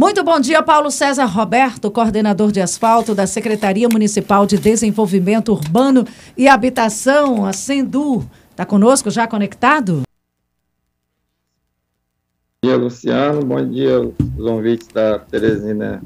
Muito bom dia, Paulo César Roberto, coordenador de asfalto da Secretaria Municipal de Desenvolvimento Urbano e Habitação, a Sendu. Está conosco já conectado? Bom dia, Luciano. Bom dia, os ouvintes da Teresina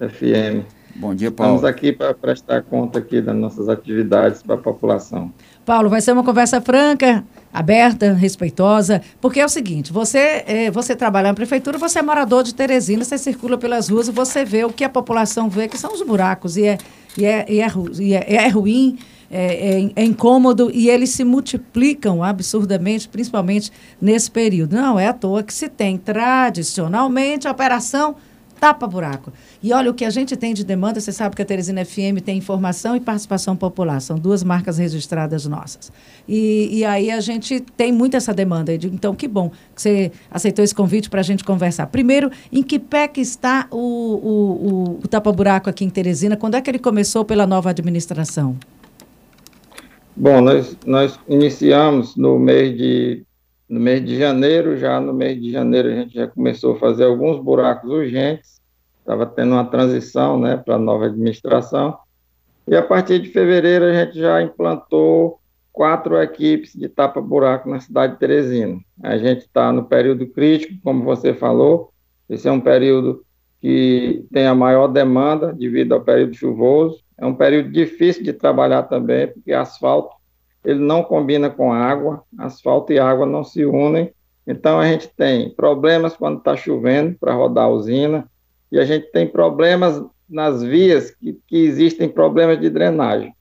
FM. Bom dia, Paulo. Estamos aqui para prestar conta aqui das nossas atividades para a população. Paulo, vai ser uma conversa franca, aberta, respeitosa, porque é o seguinte, você, é, você trabalha na prefeitura, você é morador de Teresina, você circula pelas ruas e você vê o que a população vê, que são os buracos, e é, e é, e é, e é, é ruim, é, é, é, incômodo e eles se multiplicam absurdamente, principalmente nesse período. Não é à toa que se tem tradicionalmente a operação tapa-buraco. E olha, o que a gente tem de demanda, você sabe que a Teresina FM tem informação e participação popular, são duas marcas registradas nossas. E, e aí a gente tem muito essa demanda. Então, que bom que você aceitou esse convite para a gente conversar. Primeiro, em que pé que está o, o, o, o tapa-buraco aqui em Teresina? Quando é que ele começou pela nova administração? Bom, nós, nós iniciamos no mês de no mês de janeiro, já no mês de janeiro a gente já começou a fazer alguns buracos urgentes, estava tendo uma transição né, para a nova administração, e a partir de fevereiro a gente já implantou quatro equipes de tapa-buraco na cidade de Teresina. A gente está no período crítico, como você falou, esse é um período que tem a maior demanda devido ao período chuvoso, é um período difícil de trabalhar também, porque asfalto ele não combina com água, asfalto e água não se unem. Então a gente tem problemas quando está chovendo para rodar a usina, e a gente tem problemas nas vias que, que existem problemas de drenagem.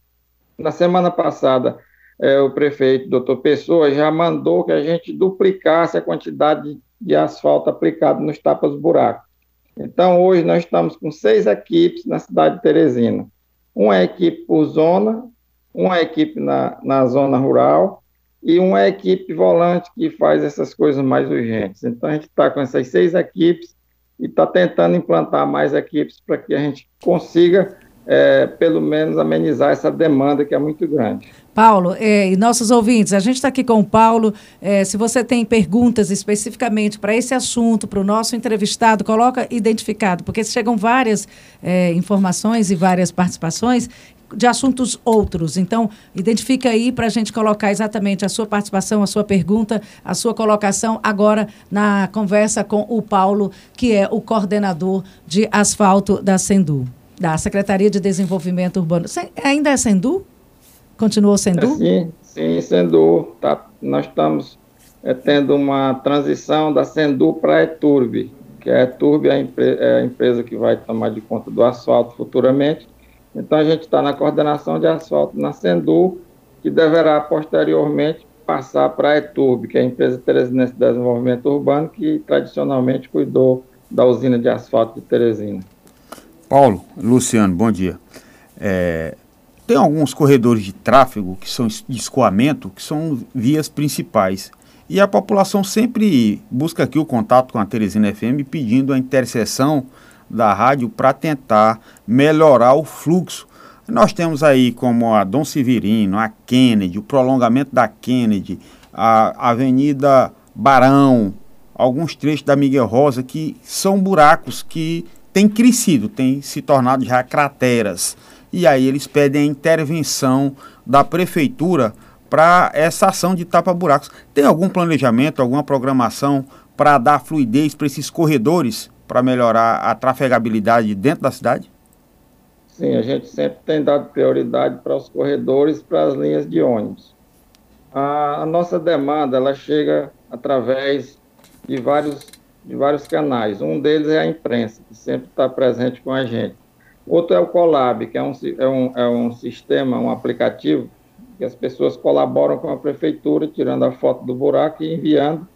Na semana passada, é, o prefeito, doutor Pessoa, já mandou que a gente duplicasse a quantidade de, de asfalto aplicado nos tapas-buracos. Então, hoje nós estamos com seis equipes na cidade de Teresina. Uma equipe por zona uma equipe na, na zona rural e uma equipe volante que faz essas coisas mais urgentes. Então, a gente está com essas seis equipes e está tentando implantar mais equipes para que a gente consiga, é, pelo menos, amenizar essa demanda que é muito grande. Paulo, é, e nossos ouvintes, a gente está aqui com o Paulo. É, se você tem perguntas especificamente para esse assunto, para o nosso entrevistado, coloca identificado, porque chegam várias é, informações e várias participações de assuntos outros. Então, identifica aí para a gente colocar exatamente a sua participação, a sua pergunta, a sua colocação agora na conversa com o Paulo, que é o coordenador de asfalto da Sendu, da Secretaria de Desenvolvimento Urbano. Ainda é Sendu? Continuou Sendu? É, sim, sim, Sendu. Tá, nós estamos é, tendo uma transição da Sendu para a Eturb, que a Eturb é a, é a empresa que vai tomar de conta do asfalto futuramente então, a gente está na coordenação de asfalto na Sendu, que deverá posteriormente passar para a ETURB, que é a empresa Teresinense de Desenvolvimento Urbano, que tradicionalmente cuidou da usina de asfalto de Teresina. Paulo, Luciano, bom dia. É, tem alguns corredores de tráfego que são de escoamento, que são vias principais. E a população sempre busca aqui o contato com a Teresina FM pedindo a interseção da rádio para tentar melhorar o fluxo. Nós temos aí como a Dom Severino, a Kennedy, o prolongamento da Kennedy, a Avenida Barão, alguns trechos da Miguel Rosa que são buracos que têm crescido, têm se tornado já crateras. E aí eles pedem a intervenção da prefeitura para essa ação de tapa-buracos. Tem algum planejamento, alguma programação para dar fluidez para esses corredores para melhorar a trafegabilidade dentro da cidade? Sim, a gente sempre tem dado prioridade para os corredores, para as linhas de ônibus. A, a nossa demanda ela chega através de vários, de vários canais. Um deles é a imprensa, que sempre está presente com a gente. Outro é o Colab, que é um, é, um, é um sistema, um aplicativo, que as pessoas colaboram com a prefeitura, tirando a foto do buraco e enviando.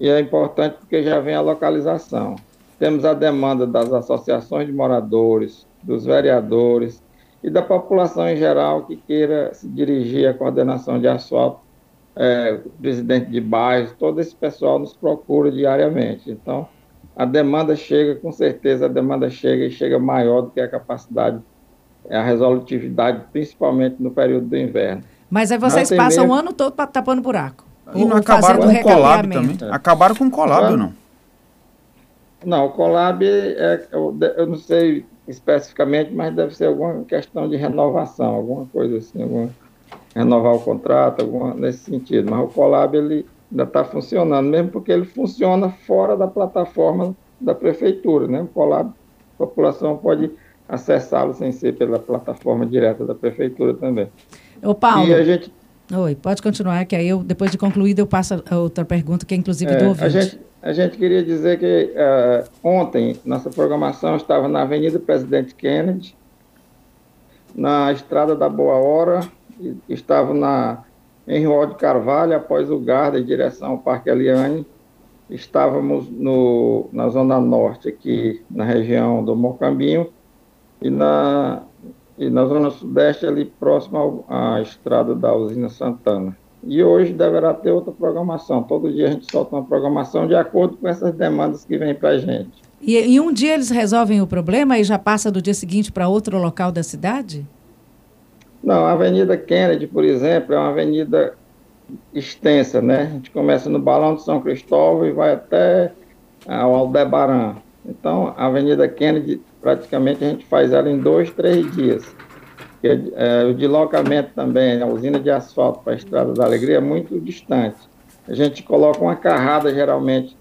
E é importante porque já vem a localização. Temos a demanda das associações de moradores, dos vereadores e da população em geral que queira se dirigir à coordenação de asfalto, é, presidente de bairros, todo esse pessoal nos procura diariamente. Então, a demanda chega, com certeza a demanda chega e chega maior do que a capacidade, a resolutividade, principalmente no período do inverno. Mas aí vocês passam mesmo... o ano todo tapando buraco. E não acabaram com o colab também? Acabaram com o colab, não? Não, o Colab, é, eu, eu não sei especificamente, mas deve ser alguma questão de renovação, alguma coisa assim, alguma, renovar o contrato, alguma, nesse sentido. Mas o Colab ele ainda está funcionando, mesmo porque ele funciona fora da plataforma da prefeitura, né? O Colab, a população pode acessá-lo sem ser pela plataforma direta da prefeitura também. Ô Paulo, e a gente... Oi, pode continuar, que aí eu, depois de concluído, eu passo a outra pergunta, que é inclusive é, do ouvinte. A gente, a gente queria dizer que uh, ontem nossa programação estava na Avenida Presidente Kennedy, na Estrada da Boa Hora, estava na em Rua de Carvalho, após o Garda, em direção ao Parque Eliane. Estávamos no, na Zona Norte, aqui na região do Mocambinho, e na, e na Zona Sudeste, ali próximo à estrada da usina Santana. E hoje deverá ter outra programação. Todo dia a gente solta uma programação de acordo com essas demandas que vêm para a gente. E, e um dia eles resolvem o problema e já passa do dia seguinte para outro local da cidade? Não, a Avenida Kennedy, por exemplo, é uma avenida extensa, né? A gente começa no Balão de São Cristóvão e vai até ao Aldebaran. Então, a Avenida Kennedy, praticamente a gente faz ela em dois, três dias. É, o deslocamento também, a usina de asfalto para a Estrada da Alegria é muito distante. A gente coloca uma carrada, geralmente,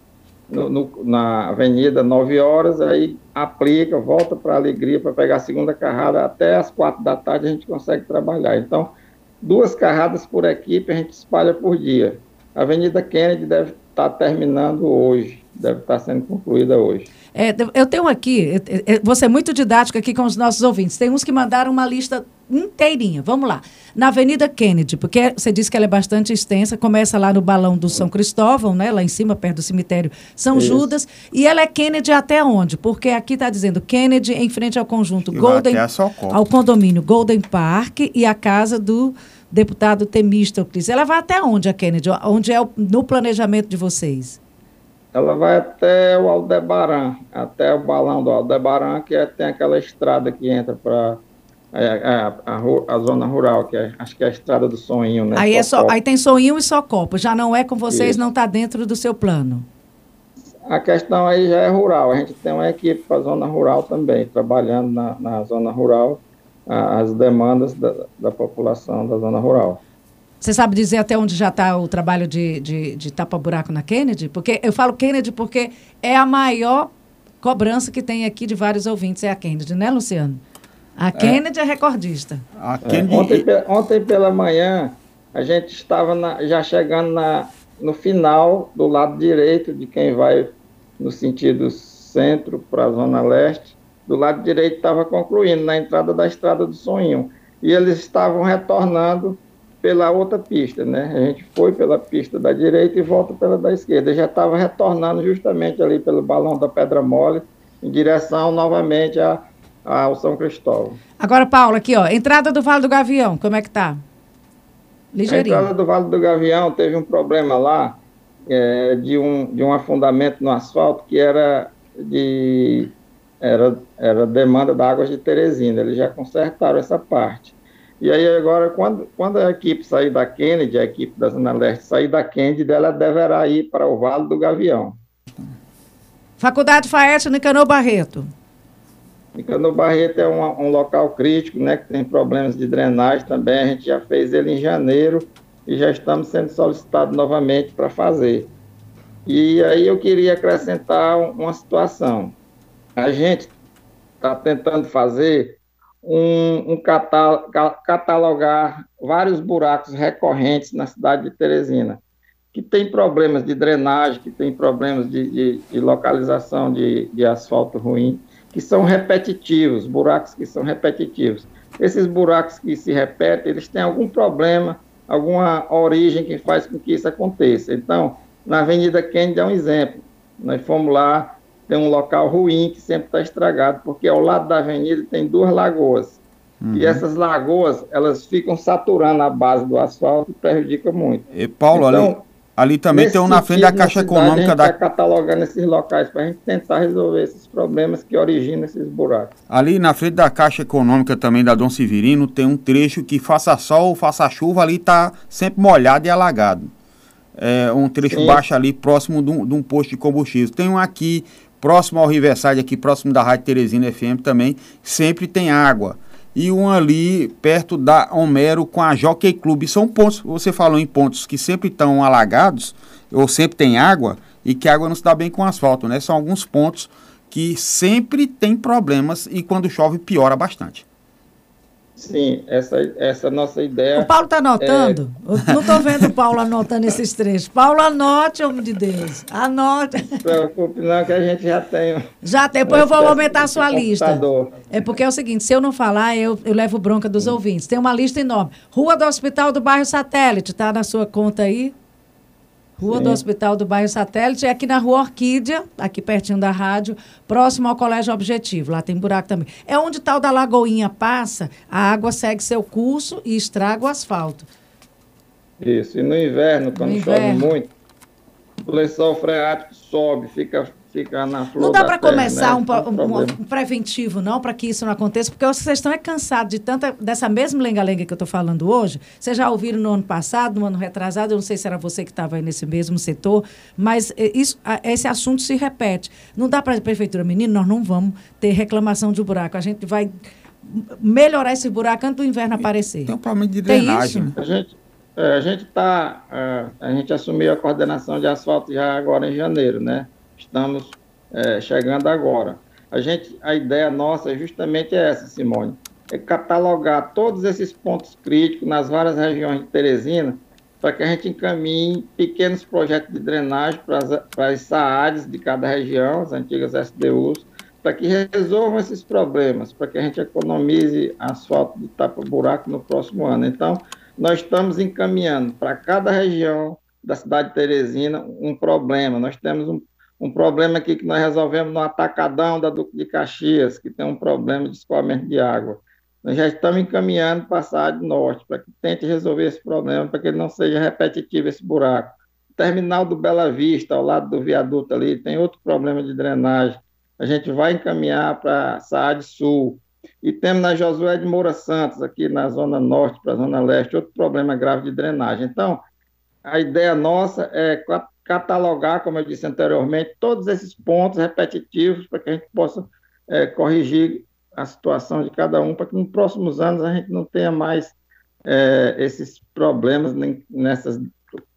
no, no, na avenida, 9 horas, aí aplica, volta para a Alegria para pegar a segunda carrada, até as quatro da tarde a gente consegue trabalhar. Então, duas carradas por equipe a gente espalha por dia. A Avenida Kennedy deve estar tá terminando hoje, deve estar tá sendo concluída hoje. É, eu tenho aqui, você é muito didático aqui com os nossos ouvintes. Tem uns que mandaram uma lista inteirinha. Vamos lá. Na Avenida Kennedy, porque você disse que ela é bastante extensa, começa lá no Balão do São Cristóvão, né? Lá em cima, perto do cemitério São Isso. Judas. E ela é Kennedy até onde? Porque aqui está dizendo Kennedy em frente ao conjunto e Golden. Ao condomínio Golden Park e a casa do deputado Temístocles. Ela vai até onde a Kennedy? Onde é o, no planejamento de vocês? ela vai até o Aldebaran, até o balão do Aldebaran, que é, tem aquela estrada que entra para é, é, a, a, a, zona rural, que é, acho que é a estrada do Soinho, né? Aí, é só, aí tem Soinho e só Copo, já não é com vocês, Isso. não está dentro do seu plano. A questão aí já é rural, a gente tem uma equipe para a zona rural também, trabalhando na, na zona rural, a, as demandas da, da população da zona rural. Você sabe dizer até onde já está o trabalho de, de, de tapa-buraco na Kennedy? Porque eu falo Kennedy porque é a maior cobrança que tem aqui de vários ouvintes, é a Kennedy, né, Luciano? A é. Kennedy é, é recordista. A Kennedy... É, ontem, ontem, pela manhã, a gente estava na, já chegando na, no final do lado direito de quem vai no sentido centro para a zona leste. Do lado direito estava concluindo, na entrada da estrada do Sonho. E eles estavam retornando pela outra pista, né? A gente foi pela pista da direita e volta pela da esquerda. já estava retornando justamente ali pelo balão da Pedra Mole, em direção novamente a, ao São Cristóvão. Agora, Paulo, aqui, ó, entrada do Vale do Gavião, como é que tá? Ligeirinho. A entrada do Vale do Gavião teve um problema lá é, de, um, de um afundamento no asfalto que era de era, era demanda da água de Teresina. Eles já consertaram essa parte. E aí agora, quando, quando a equipe sair da Kennedy, a equipe da Zona Leste sair da Kennedy, ela deverá ir para o Vale do Gavião. Faculdade Faete Nicanor Barreto. Nicanor Barreto é um, um, local crítico, né, que tem problemas de drenagem também. A gente já fez ele em janeiro e já estamos sendo solicitados novamente para fazer. E aí eu queria acrescentar uma situação. A gente está tentando fazer um, um catalogar vários buracos recorrentes na cidade de Teresina, que tem problemas de drenagem, que tem problemas de, de, de localização de, de asfalto ruim, que são repetitivos, buracos que são repetitivos. Esses buracos que se repetem, eles têm algum problema, alguma origem que faz com que isso aconteça. Então, na Avenida Kennedy é um exemplo. Nós fomos lá, tem um local ruim que sempre está estragado, porque ao lado da avenida tem duas lagoas. Uhum. E essas lagoas, elas ficam saturando a base do asfalto e prejudicam muito. E Paulo, então, ali, ali também tem um na frente da Caixa Econômica a gente da. Está catalogando esses locais para a gente tentar resolver esses problemas que originam esses buracos. Ali na frente da Caixa Econômica também da Dom Severino tem um trecho que faça sol, faça chuva, ali está sempre molhado e alagado. É um trecho Sim. baixo ali, próximo de um, de um posto de combustível. Tem um aqui próximo ao Riverside, aqui próximo da Rádio Teresina FM também, sempre tem água. E um ali perto da Homero com a Jockey Club. São pontos, você falou em pontos que sempre estão alagados, ou sempre tem água, e que a água não se dá bem com asfalto, né? São alguns pontos que sempre tem problemas e quando chove piora bastante. Sim, essa, essa nossa ideia. O Paulo está anotando? É... Não estou vendo o Paulo anotando esses trechos. Paulo, anote, homem de Deus. Anote. Não se preocupe, não, que a gente já tem. Já tem, depois eu vou aumentar a sua lista. É porque é o seguinte: se eu não falar, eu, eu levo bronca dos ouvintes. Tem uma lista enorme. Rua do Hospital do Bairro Satélite, está na sua conta aí? Rua Sim. do Hospital do Bairro Satélite, é aqui na Rua Orquídea, aqui pertinho da rádio, próximo ao Colégio Objetivo. Lá tem buraco também. É onde tal da Lagoinha passa, a água segue seu curso e estraga o asfalto. Isso. E no inverno, quando no chove inverno. muito, o lençol freático sobe, fica ficar na flor Não dá para começar né? um, um, um, preventivo, não, para que isso não aconteça, porque vocês estão é cansados de tanta, dessa mesma lenga-lenga que eu estou falando hoje. Vocês já ouviram no ano passado, no ano retrasado, eu não sei se era você que estava aí nesse mesmo setor, mas é, isso, esse assunto se repete. Não dá para a prefeitura, menino, nós não vamos ter reclamação de buraco. A gente vai melhorar esse buraco antes do inverno aparecer. Um problema de drenagem. A gente é, a gente tá, é, a gente assumiu a coordenação de asfalto já agora em janeiro, né? Estamos é, chegando agora. A, gente, a ideia nossa é justamente essa, Simone, é catalogar todos esses pontos críticos nas várias regiões de Teresina, para que a gente encaminhe pequenos projetos de drenagem para as, para as SAADs de cada região, as antigas SDUs, para que resolvam esses problemas, para que a gente economize asfalto de tapa-buraco no próximo ano. Então, nós estamos encaminhando para cada região da cidade de Teresina um problema. Nós temos um, um problema aqui que nós resolvemos no atacadão da Duque de Caxias, que tem um problema de escoamento de água. Nós já estamos encaminhando para a cidade norte, para que tente resolver esse problema, para que ele não seja repetitivo esse buraco. O terminal do Bela Vista, ao lado do viaduto ali, tem outro problema de drenagem. A gente vai encaminhar para a Saad Sul. E temos na Josué de Moura Santos, aqui na zona norte para a zona leste, outro problema grave de drenagem. Então, a ideia nossa é catalogar, como eu disse anteriormente, todos esses pontos repetitivos para que a gente possa é, corrigir a situação de cada um, para que nos próximos anos a gente não tenha mais é, esses problemas nessas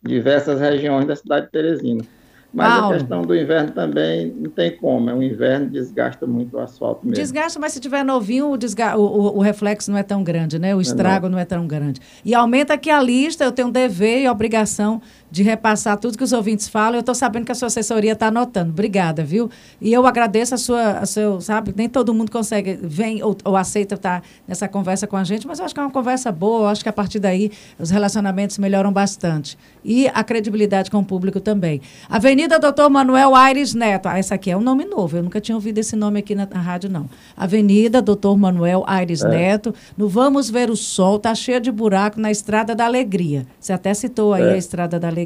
diversas regiões da cidade de Teresina. Mas Paulo. a questão do inverno também não tem como. É um inverno desgasta muito o asfalto mesmo. Desgasta, mas se tiver novinho, o, desga o, o, o reflexo não é tão grande, né? O estrago não. não é tão grande. E aumenta aqui a lista, eu tenho dever e obrigação de repassar tudo que os ouvintes falam. Eu estou sabendo que a sua assessoria está anotando. Obrigada, viu? E eu agradeço a sua, a seu, sabe? Nem todo mundo consegue, vem ou, ou aceita estar tá nessa conversa com a gente, mas eu acho que é uma conversa boa. Eu acho que a partir daí os relacionamentos melhoram bastante. E a credibilidade com o público também. Avenida Doutor Manuel Aires Neto. Ah, essa aqui é um nome novo. Eu nunca tinha ouvido esse nome aqui na, na rádio, não. Avenida Doutor Manuel Aires é. Neto. No Vamos Ver o Sol, está cheia de buraco na Estrada da Alegria. Você até citou aí é. a Estrada da Alegria.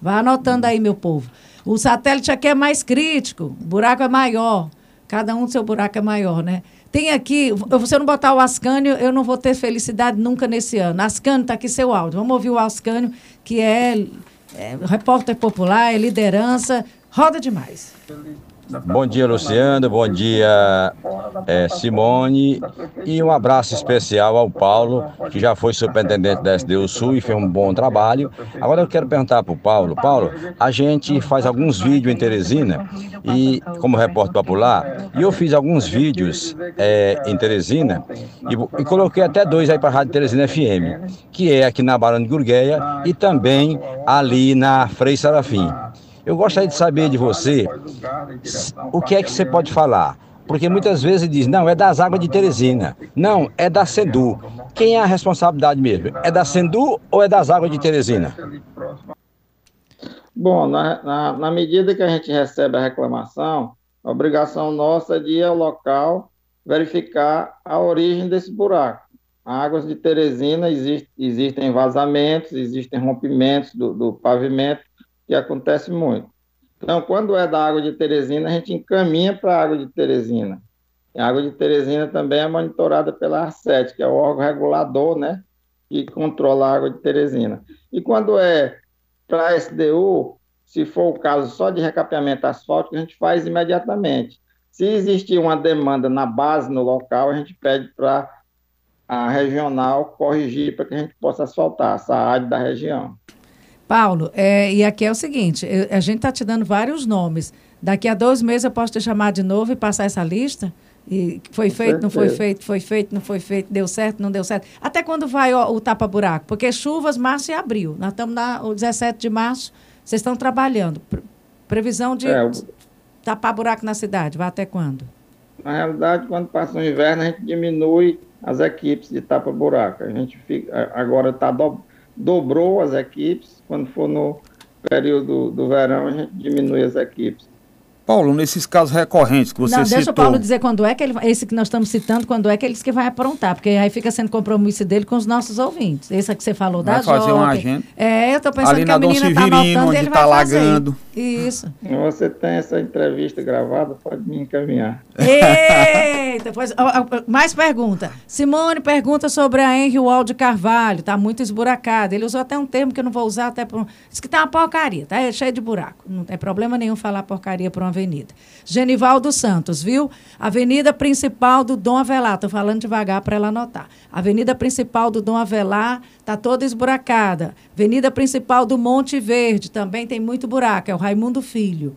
Vá anotando aí, meu povo. O satélite aqui é mais crítico, o buraco é maior. Cada um do seu buraco é maior, né? Tem aqui, se eu não botar o Ascânio, eu não vou ter felicidade nunca nesse ano. Ascânio, está aqui seu áudio. Vamos ouvir o Ascânio, que é, é repórter popular, é liderança. Roda demais. Bom dia, Luciano. Bom dia, é, Simone. E um abraço especial ao Paulo, que já foi superintendente da SDU Sul e fez um bom trabalho. Agora eu quero perguntar para o Paulo. Paulo, a gente faz alguns vídeos em Teresina, e como repórter popular, e eu fiz alguns vídeos é, em Teresina e, e, coloquei até dois aí para a Rádio Teresina FM, que é aqui na Barão de Gurgueia e também ali na Frei Sarafim. Eu gostaria de saber de você o que é que você pode falar. Porque muitas vezes diz, não, é das águas de Teresina. Não, é da Sendu. Quem é a responsabilidade mesmo? É da Sendu ou é das águas de Teresina? Bom, na, na, na medida que a gente recebe a reclamação, a obrigação nossa é de ir ao local verificar a origem desse buraco. Águas de Teresina existe, existem vazamentos, existem rompimentos do, do pavimento, que acontece muito. Então, quando é da água de Teresina, a gente encaminha para a água de Teresina. A água de Teresina também é monitorada pela ARCET, que é o órgão regulador, né, que controla a água de Teresina. E quando é para a SDU, se for o caso só de recapeamento asfáltico, a gente faz imediatamente. Se existir uma demanda na base, no local, a gente pede para a regional corrigir para que a gente possa asfaltar essa área da região. Paulo, é, e aqui é o seguinte: a gente está te dando vários nomes. Daqui a dois meses eu posso te chamar de novo e passar essa lista? E foi feito, não foi feito, foi feito, não foi feito, deu certo, não deu certo. Até quando vai ó, o tapa-buraco? Porque chuvas, março e abril. Nós estamos no 17 de março, vocês estão trabalhando. Previsão de é, tapar buraco na cidade, vai até quando? Na realidade, quando passa o inverno, a gente diminui as equipes de tapa-buraco. A gente fica, agora tá do, dobrou as equipes, quando for no período do verão, a gente diminui as equipes. Paulo, nesses casos recorrentes que você não, citou... deixa o Paulo dizer quando é que ele... Esse que nós estamos citando, quando é que ele que vai aprontar, porque aí fica sendo compromisso dele com os nossos ouvintes. Esse que você falou vai da fazer jovem. um agente. É, eu estou pensando Ali que a menina está anotando e ele tá vai lagando. fazer. Isso. Você tem essa entrevista gravada, pode me encaminhar. Eita, pois, mais pergunta. Simone pergunta sobre a Henry Wall de Carvalho, está muito esburacada. Ele usou até um termo que eu não vou usar até por... Diz que está uma porcaria, tá é cheio de buraco. Não tem problema nenhum falar porcaria para uma avenida. Genivaldo Santos, viu? Avenida principal do Dom Avelar. Estou falando devagar para ela anotar. Avenida principal do Dom Avelar está toda esburacada. Avenida principal do Monte Verde também tem muito buraco. É o Raimundo Filho.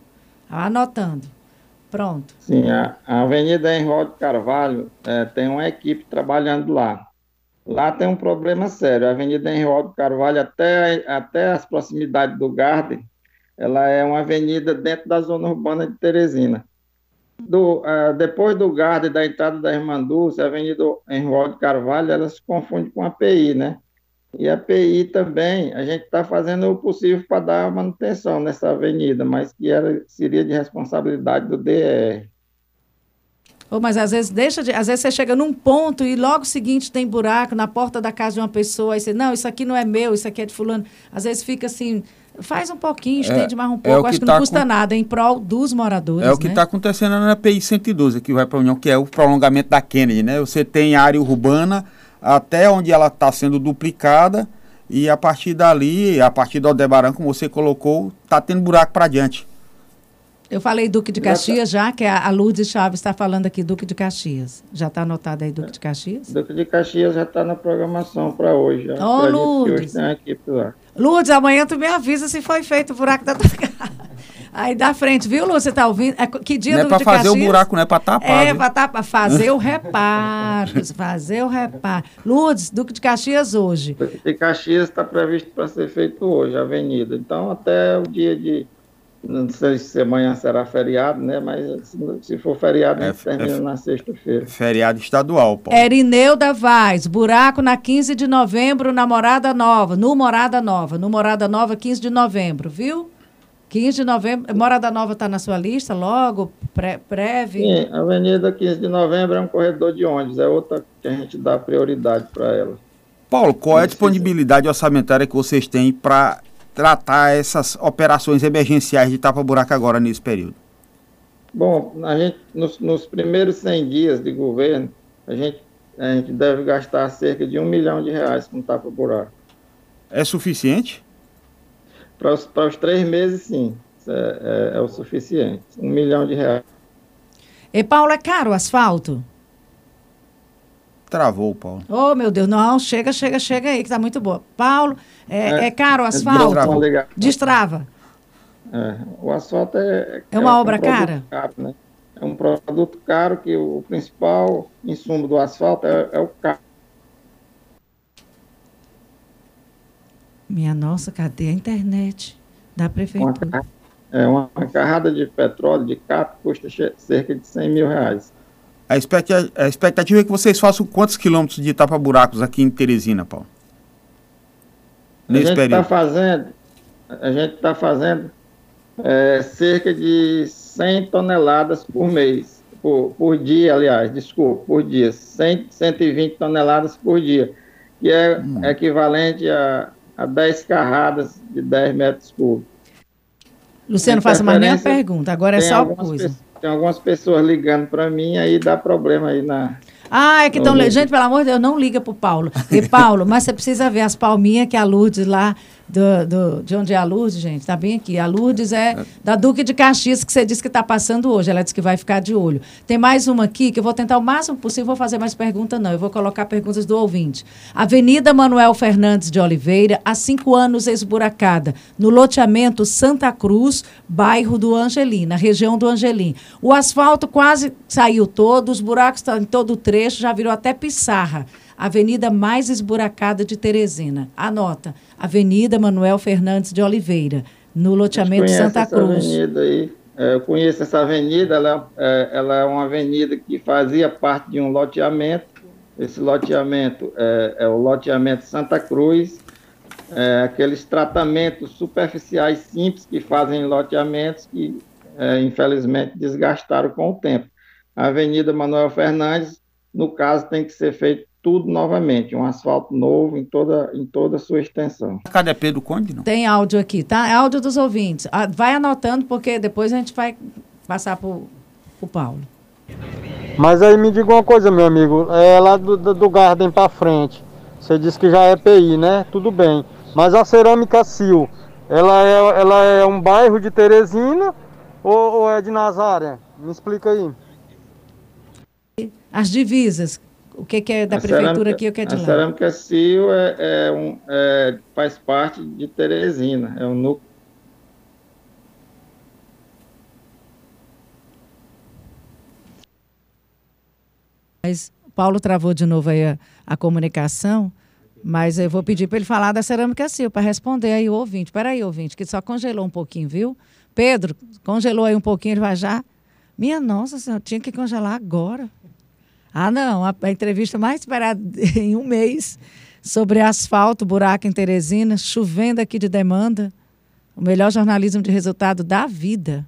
Anotando. Pronto. Sim, a, Avenida Henrique Carvalho é, tem uma equipe trabalhando lá. Lá tem um problema sério. A Avenida Henrique Carvalho, até, até as proximidades do Garden, ela é uma avenida dentro da zona urbana de Teresina. Do, uh, depois do Garda da entrada da Irmã Dulce, a Avenida Henrique Carvalho, ela se confunde com a PI, né? E a PI também, a gente está fazendo o possível para dar manutenção nessa avenida, mas que era, seria de responsabilidade do DR. Oh, mas às vezes deixa de, às vezes você chega num ponto e logo seguinte tem buraco na porta da casa de uma pessoa, aí você, não, isso aqui não é meu, isso aqui é de fulano. Às vezes fica assim, Faz um pouquinho, estende é, mais um é pouco. É Acho que, que não tá custa com... nada, em prol dos moradores. É o que está né? acontecendo na API 112, que vai para a União, que é o prolongamento da Kennedy. Né? Você tem área urbana até onde ela está sendo duplicada, e a partir dali, a partir do Aldebaran, como você colocou, está tendo buraco para diante. Eu falei Duque de Caxias já, que a Lourdes Chaves está falando aqui, Duque de Caxias. Já está anotado aí Duque de Caxias? Duque de Caxias já está na programação para hoje. Ô, oh, Lourdes. Hoje tem equipe lá. Lourdes, amanhã tu me avisa se foi feito o buraco da tua casa. Aí da frente, viu, Lúcia? Você tá ouvindo? É, que dia não é para fazer o buraco, não é para tapar. É, para tapar, fazer o reparo. fazer o reparo. Lourdes, Duque de Caxias hoje. Duque de Caxias está previsto para ser feito hoje, a avenida. Então, até o dia de não sei se amanhã será feriado, né? Mas se, for feriado, é, a gente termina é, na sexta-feira. Feriado estadual, Paulo. Erineu da Vaz, buraco na 15 de novembro, na Morada Nova, no Morada Nova, no Morada Nova, 15 de novembro, viu? 15 de novembro, Morada Nova está na sua lista logo, pré, prévio? Sim, a Avenida 15 de novembro é um corredor de ônibus, é outra que a gente dá prioridade para ela. Paulo, qual é a disponibilidade orçamentária que vocês têm para tratar essas operações emergenciais de tapa-buraco agora nesse período? Bom, a gente, nos, nos, primeiros 100 dias de governo, a gente, a gente deve gastar cerca de um milhão de reais com tapa-buraco. É suficiente? Para os, para os três meses, sim. É, é, é o suficiente. Um milhão de reais. E, Paulo, é caro o asfalto? Travou, Paulo. Oh, meu Deus, não, chega, chega, chega aí, que tá muito boa. Paulo, é, é, é caro o asfalto? Destrava. É, o asfalto é. É uma é obra um cara? Caro, né? É um produto caro que o principal insumo do asfalto é, é o carro. Minha nossa, cadê a internet da prefeitura? Uma, é, uma carrada de petróleo de cap custa cerca de 100 mil reais. A expectativa, a expectativa é que vocês façam quantos quilômetros de tapa-buracos aqui em Teresina, Paulo? Nesse a gente está fazendo, a gente está fazendo é, cerca de 100 toneladas por mês, por, por dia, aliás, desculpa, por dia, 100, 120 toneladas por dia, que é hum. equivalente a, a 10 carradas de 10 metros cúbicos. Luciano, faça mais nenhuma pergunta, agora é só coisa tem algumas pessoas ligando para mim, aí dá problema aí na. Ah, é que estão. Gente, pelo amor de Deus, não liga para o Paulo. E Paulo, mas você precisa ver as palminhas que a Lourdes lá do, do, de onde é a Lourdes, gente. Está bem aqui. A Lourdes é da Duque de Caxias, que você disse que está passando hoje. Ela disse que vai ficar de olho. Tem mais uma aqui que eu vou tentar o máximo possível, vou fazer mais perguntas, não. Eu vou colocar perguntas do ouvinte. Avenida Manuel Fernandes de Oliveira, há cinco anos esburacada, no loteamento Santa Cruz, bairro do Angelim, na região do Angelim. O asfalto quase saiu todo, os buracos estão em todo o trecho, já virou até pissarra avenida mais esburacada de Teresina. Anota, Avenida Manuel Fernandes de Oliveira, no loteamento Santa Cruz. Avenida aí. É, eu conheço essa avenida, ela, é, ela é uma avenida que fazia parte de um loteamento. Esse loteamento é, é o loteamento Santa Cruz, é, aqueles tratamentos superficiais simples que fazem loteamentos que, é, infelizmente, desgastaram com o tempo. A Avenida Manuel Fernandes, no caso, tem que ser feito tudo novamente, um asfalto novo em toda, em toda a sua extensão. Cadê Pedro Conde? Não? Tem áudio aqui, tá? É áudio dos ouvintes. Ah, vai anotando, porque depois a gente vai passar para o Paulo. Mas aí me diga uma coisa, meu amigo, é lá do, do, do Garden para frente. Você disse que já é PI, né? Tudo bem. Mas a Cerâmica Sil, ela é, ela é um bairro de Teresina ou, ou é de Nazaré? Me explica aí. As divisas, o que, que é da a prefeitura cerâmica, aqui e o que é de a lá? A Cerâmica Cio é, é um, é, faz parte de Teresina, é um núcleo. Mas Paulo travou de novo aí a, a comunicação, mas eu vou pedir para ele falar da Cerâmica Cio para responder aí o ouvinte. Espera aí, ouvinte, que só congelou um pouquinho, viu? Pedro, congelou aí um pouquinho, ele vai já. Minha nossa senhora, tinha que congelar agora. Ah, não, a, a entrevista mais esperada em um mês sobre asfalto, buraco em Teresina, chovendo aqui de demanda. O melhor jornalismo de resultado da vida.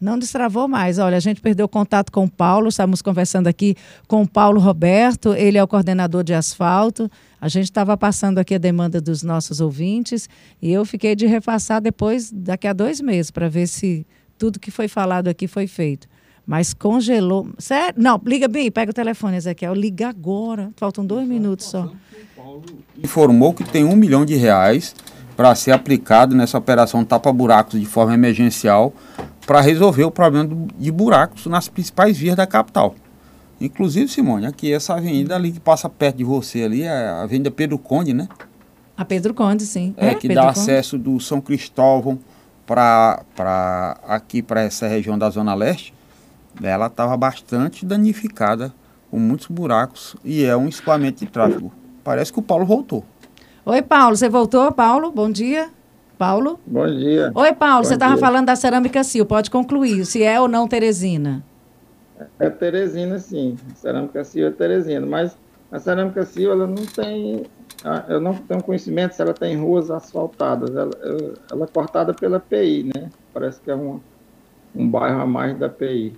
Não destravou mais. Olha, a gente perdeu contato com o Paulo, estamos conversando aqui com o Paulo Roberto, ele é o coordenador de asfalto. A gente estava passando aqui a demanda dos nossos ouvintes e eu fiquei de repassar depois, daqui a dois meses, para ver se tudo que foi falado aqui foi feito. Mas congelou. Sério? Não, liga bem, pega o telefone, Ezequiel. Liga agora. Faltam dois minutos só. Informou que tem um milhão de reais para ser aplicado nessa operação tapa-buracos de forma emergencial para resolver o problema de buracos nas principais vias da capital. Inclusive, Simone, aqui essa avenida ali que passa perto de você ali, é a Avenida Pedro Conde, né? A Pedro Conde, sim. É, é que Pedro dá Conde. acesso do São Cristóvão para aqui para essa região da Zona Leste ela estava bastante danificada, com muitos buracos, e é um escoamento de tráfego. Parece que o Paulo voltou. Oi, Paulo, você voltou, Paulo? Bom dia. Paulo? Bom dia. Oi, Paulo, Bom você estava falando da cerâmica Sil, pode concluir, se é ou não Teresina. É Teresina, sim. A cerâmica Sil é Teresina, mas a cerâmica Sil, ela não tem, eu não tenho conhecimento se ela tem ruas asfaltadas, ela, ela é cortada pela PI, né? Parece que é um, um bairro a mais da PI.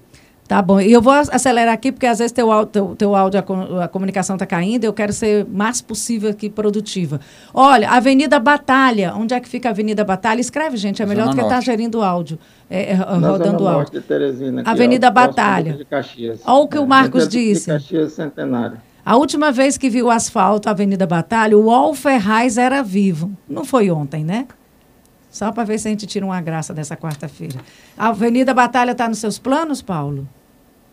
Tá bom. E eu vou acelerar aqui, porque às vezes teu, teu, teu áudio, a, a comunicação está caindo, eu quero ser mais possível aqui produtiva. Olha, Avenida Batalha. Onde é que fica a Avenida Batalha? Escreve, gente, é melhor do que estar tá gerindo áudio, é, é, rodando áudio. De Teresina, aqui, Avenida ó, Batalha. De Caxias. Olha o que é, o Marcos disse. Caxias Centenário. A última vez que viu o asfalto, Avenida Batalha, o Ol Ferraz era vivo. Não foi ontem, né? Só para ver se a gente tira uma graça dessa quarta-feira. A Avenida Batalha está nos seus planos, Paulo?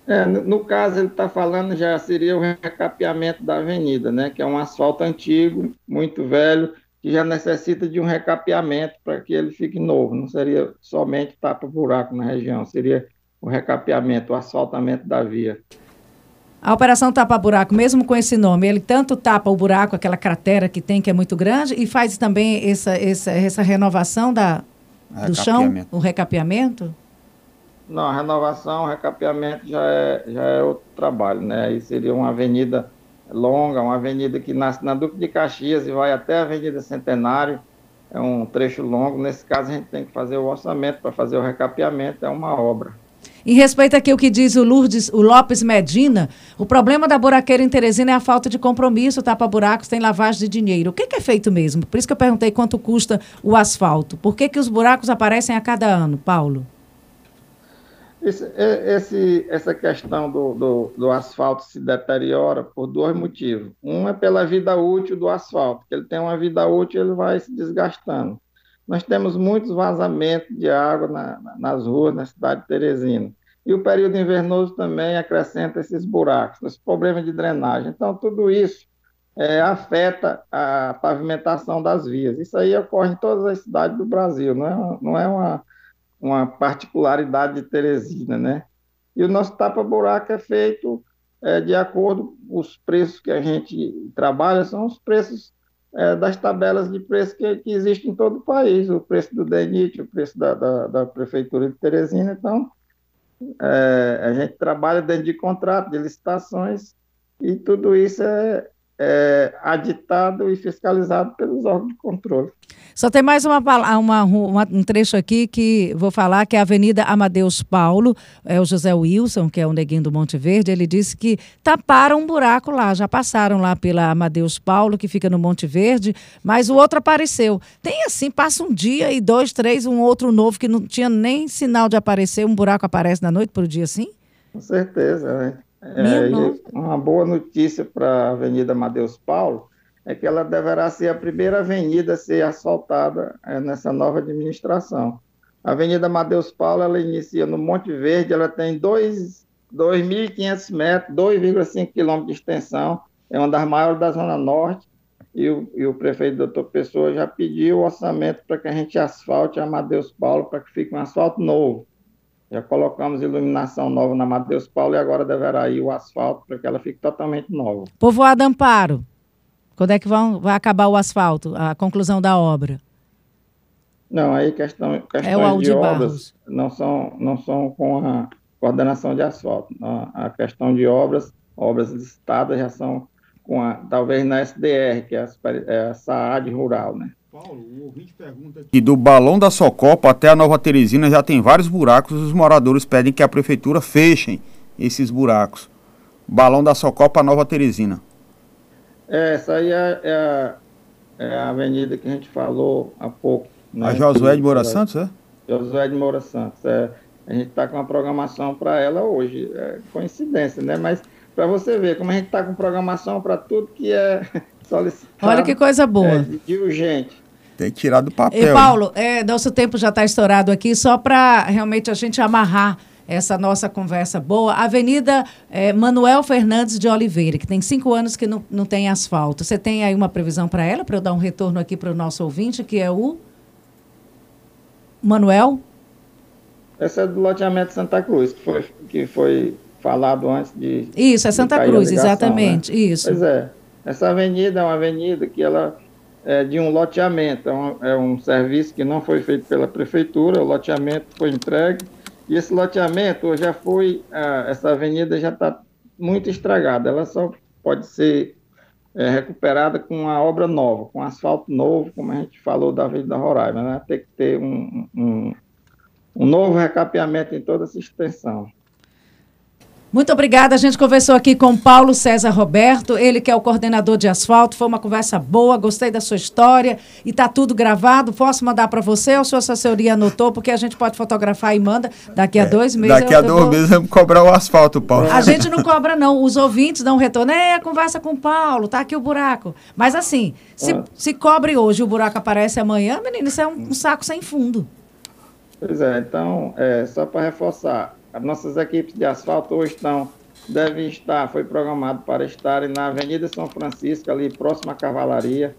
É, no, caso, ele está falando já seria o recapeamento da avenida, né? Que é um asfalto antigo, muito velho, que já necessita de um recapeamento para que ele fique novo. Não seria somente tapa-buraco na região, seria o recapeamento, o asfaltamento da via. A operação tapa-buraco, mesmo com esse nome, ele tanto tapa o buraco, aquela cratera que tem, que é muito grande, e faz também essa, essa, essa renovação da, do chão, o recapeamento? Não, a renovação, o recapeamento já é, já é outro trabalho, né? Aí seria uma avenida longa, uma avenida que nasce na Duque de Caxias e vai até a Avenida Centenário, é um trecho longo. Nesse caso, a gente tem que fazer o orçamento para fazer o recapeamento, é uma obra. Em respeito aqui ao que diz o Lourdes, o Lopes Medina, o problema da buraqueira em Teresina é a falta de compromisso, tapa-buracos, tem lavagem de dinheiro. O que, que, é feito mesmo? Por isso que eu perguntei quanto custa o asfalto. Por que, que os buracos aparecem a cada ano, Paulo? Esse, esse, essa questão do, do, do, asfalto se deteriora por dois motivos. Um é pela vida útil do asfalto, que ele tem uma vida útil ele vai se desgastando. Nós temos muitos vazamentos de água na, nas ruas na cidade de Teresina. E o período invernoso também acrescenta esses buracos, esse problema de drenagem. Então, tudo isso é, afeta a pavimentação das vias. Isso aí ocorre em todas as cidades do Brasil, não é, não é uma, uma particularidade de Teresina, né? E o nosso tapa-buraco é feito é, de acordo os preços que a gente trabalha, são os preços é, das tabelas de preço que, que, existem em todo o país, o preço do DENIT, o preço da, da, da Prefeitura de Teresina, então é, a gente trabalha dentro de contrato, de licitações, e tudo isso é, é, aditado e fiscalizado pelos órgãos de controle. Só tem mais uma, uma, uma, um trecho aqui que vou falar, que é a Avenida Amadeus Paulo, é o José Wilson, que é o neguinho do Monte Verde, ele disse que taparam um buraco lá, já passaram lá pela Amadeus Paulo, que fica no Monte Verde, mas o outro apareceu. Tem assim, passa um dia e dois, três, um outro novo que não tinha nem sinal de aparecer, um buraco aparece na noite por dia assim? Com certeza, né? É, uma boa notícia para a Avenida Madeus Paulo é que ela deverá ser a primeira avenida a ser asfaltada é, nessa nova administração. A Avenida Madeus Paulo ela inicia no Monte Verde, ela tem 2.500 metros, 2,5 quilômetros de extensão, é uma das maiores da Zona Norte, e o, e o prefeito doutor Pessoa já pediu o orçamento para que a gente asfalte a Madeus Paulo para que fique um asfalto novo. Já colocamos iluminação nova na Matheus Paulo e agora deverá ir o asfalto para que ela fique totalmente nova. Povoado Amparo, quando é que vão, vai acabar o asfalto, a conclusão da obra? Não, aí questão, questões é o de obras não são, não são com a coordenação de asfalto. A, a questão de obras, obras licitadas já são com a, talvez na SDR, que é a, é a SAAD rural, né? Paulo, o ouvinte pergunta aqui. E do balão da Socopa até a Nova Teresina já tem vários buracos. Os moradores pedem que a prefeitura fechem esses buracos. Balão da Socopa Nova Teresina. É, essa aí é, é, a, é a avenida que a gente falou há pouco. Né? A Josué de Moura Santos, é? Josué de Moura Santos. É, a gente está com uma programação para ela hoje. É coincidência, né? Mas para você ver como a gente está com programação para tudo que é solicitado. Olha que coisa boa. É, de urgente. Tem que tirar do papel. E Paulo, é, nosso tempo já está estourado aqui, só para realmente a gente amarrar essa nossa conversa boa. Avenida é, Manuel Fernandes de Oliveira, que tem cinco anos que não, não tem asfalto. Você tem aí uma previsão para ela, para eu dar um retorno aqui para o nosso ouvinte, que é o Manuel? Essa é do loteamento Santa Cruz, que foi, que foi falado antes de. Isso, é Santa Cruz, ligação, exatamente. Né? Isso. Pois é. Essa avenida é uma avenida que ela é, de um loteamento. É um, é um serviço que não foi feito pela prefeitura, o loteamento foi entregue. E esse loteamento já foi, ah, essa avenida já está muito estragada, ela só pode ser é, recuperada com uma obra nova, com asfalto novo, como a gente falou da Avenida Roraima, né? Tem que ter um, um, um novo recapeamento em toda essa extensão. Muito obrigada. A gente conversou aqui com Paulo César Roberto, ele que é o coordenador de asfalto. Foi uma conversa boa, gostei da sua história e está tudo gravado. Posso mandar para você ou sua assessoria anotou? Porque a gente pode fotografar e manda. Daqui a é, dois meses. Daqui a dois vou... meses vamos cobrar o asfalto, Paulo. A gente não cobra, não. Os ouvintes dão um retorno. É, conversa com o Paulo, tá aqui o buraco. Mas assim, se, é. se cobre hoje e o buraco aparece amanhã, menino, isso é um, um saco sem fundo. Pois é, então, é, só para reforçar as nossas equipes de asfalto hoje estão, devem estar, foi programado para estarem na Avenida São Francisco, ali próximo à Cavalaria,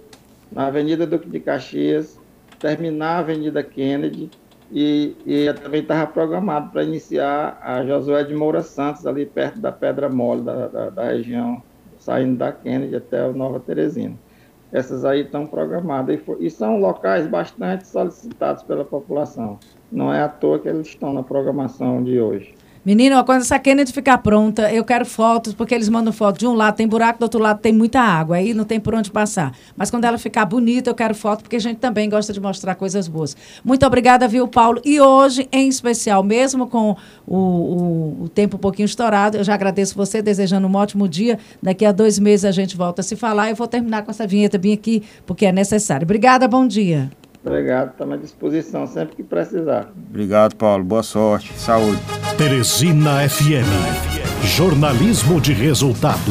na Avenida Duque de Caxias, terminar a Avenida Kennedy e, e também estava programado para iniciar a Josué de Moura Santos, ali perto da Pedra Mole, da, da, da região, saindo da Kennedy até a Nova Teresina. Essas aí estão programadas e, e são locais bastante solicitados pela população. Não é à toa que eles estão na programação de hoje. Menino, quando essa Kennedy ficar pronta, eu quero fotos, porque eles mandam foto. De um lado tem buraco, do outro lado tem muita água, aí não tem por onde passar. Mas quando ela ficar bonita, eu quero foto, porque a gente também gosta de mostrar coisas boas. Muito obrigada, viu, Paulo? E hoje, em especial, mesmo com o, o, o tempo um pouquinho estourado, eu já agradeço você, desejando um ótimo dia. Daqui a dois meses a gente volta a se falar. Eu vou terminar com essa vinheta bem aqui, porque é necessário. Obrigada, bom dia. Obrigado, estamos à disposição sempre que precisar. Obrigado, Paulo. Boa sorte. Saúde. Teresina FM. Jornalismo de resultado.